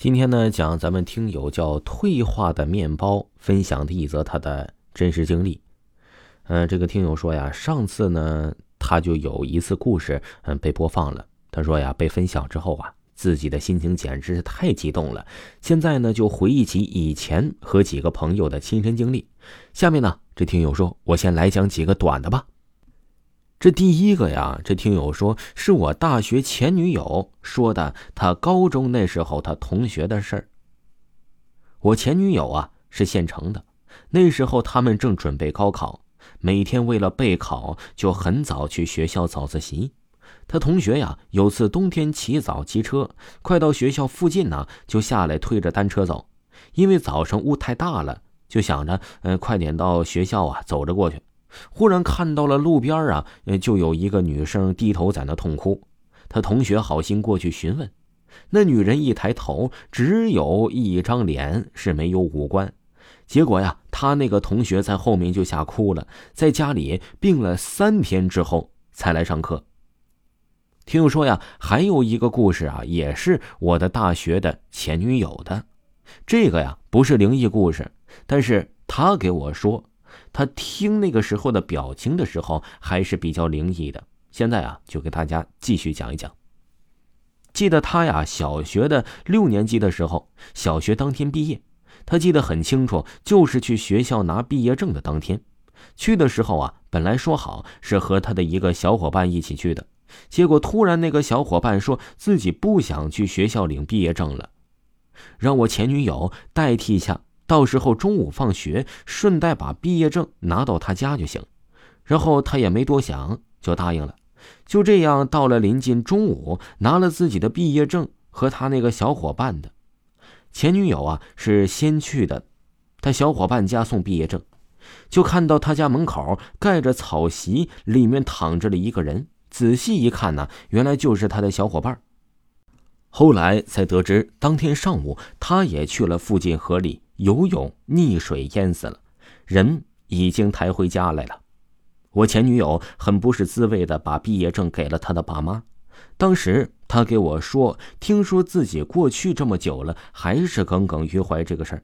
今天呢，讲咱们听友叫退化的面包分享的一则他的真实经历。嗯，这个听友说呀，上次呢，他就有一次故事，嗯，被播放了。他说呀，被分享之后啊，自己的心情简直是太激动了。现在呢，就回忆起以前和几个朋友的亲身经历。下面呢，这听友说，我先来讲几个短的吧。这第一个呀，这听友说是我大学前女友说的，他高中那时候他同学的事儿。我前女友啊是县城的，那时候他们正准备高考，每天为了备考就很早去学校早自习。他同学呀有次冬天起早骑车，快到学校附近呢，就下来推着单车走，因为早上雾太大了，就想着嗯快点到学校啊走着过去。忽然看到了路边啊，就有一个女生低头在那痛哭。他同学好心过去询问，那女人一抬头，只有一张脸是没有五官。结果呀，他那个同学在后面就吓哭了，在家里病了三天之后才来上课。听说呀，还有一个故事啊，也是我的大学的前女友的。这个呀，不是灵异故事，但是他给我说。他听那个时候的表情的时候还是比较灵异的。现在啊，就给大家继续讲一讲。记得他呀，小学的六年级的时候，小学当天毕业，他记得很清楚，就是去学校拿毕业证的当天。去的时候啊，本来说好是和他的一个小伙伴一起去的，结果突然那个小伙伴说自己不想去学校领毕业证了，让我前女友代替一下。到时候中午放学，顺带把毕业证拿到他家就行。然后他也没多想，就答应了。就这样，到了临近中午，拿了自己的毕业证和他那个小伙伴的前女友啊，是先去的。他小伙伴家送毕业证，就看到他家门口盖着草席，里面躺着了一个人。仔细一看呢，原来就是他的小伙伴。后来才得知，当天上午他也去了附近河里。游泳溺水淹死了，人已经抬回家来了。我前女友很不是滋味的把毕业证给了他的爸妈。当时他给我说，听说自己过去这么久了，还是耿耿于怀这个事儿，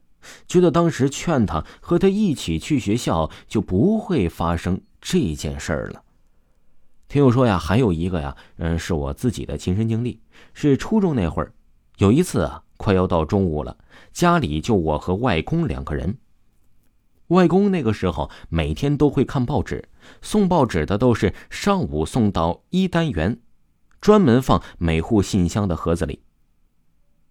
觉得当时劝他和他一起去学校，就不会发生这件事儿了。听我说呀，还有一个呀，嗯，是我自己的亲身经历，是初中那会儿，有一次啊。快要到中午了，家里就我和外公两个人。外公那个时候每天都会看报纸，送报纸的都是上午送到一单元，专门放每户信箱的盒子里。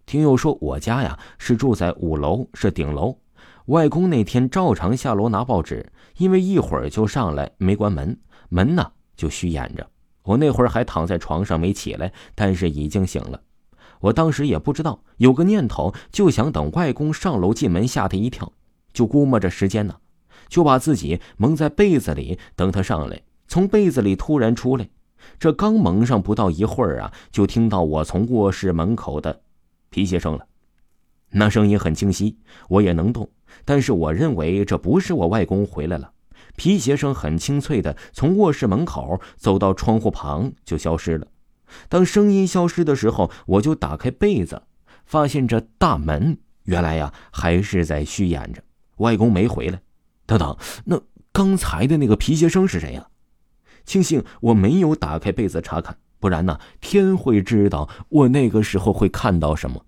听友说，我家呀是住在五楼，是顶楼。外公那天照常下楼拿报纸，因为一会儿就上来，没关门，门呢就虚掩着。我那会儿还躺在床上没起来，但是已经醒了。我当时也不知道，有个念头就想等外公上楼进门吓他一跳，就估摸着时间呢，就把自己蒙在被子里等他上来。从被子里突然出来，这刚蒙上不到一会儿啊，就听到我从卧室门口的皮鞋声了。那声音很清晰，我也能动，但是我认为这不是我外公回来了。皮鞋声很清脆的从卧室门口走到窗户旁就消失了。当声音消失的时候，我就打开被子，发现这大门原来呀还是在虚掩着。外公没回来。等等，那刚才的那个皮鞋声是谁呀？庆幸我没有打开被子查看，不然呢，天会知道我那个时候会看到什么。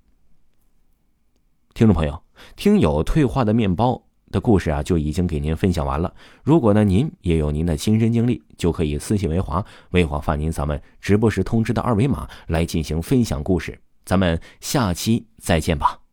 听众朋友，听友退化的面包。的故事啊，就已经给您分享完了。如果呢，您也有您的亲身经历，就可以私信为华，为华发您咱们直播时通知的二维码来进行分享故事。咱们下期再见吧。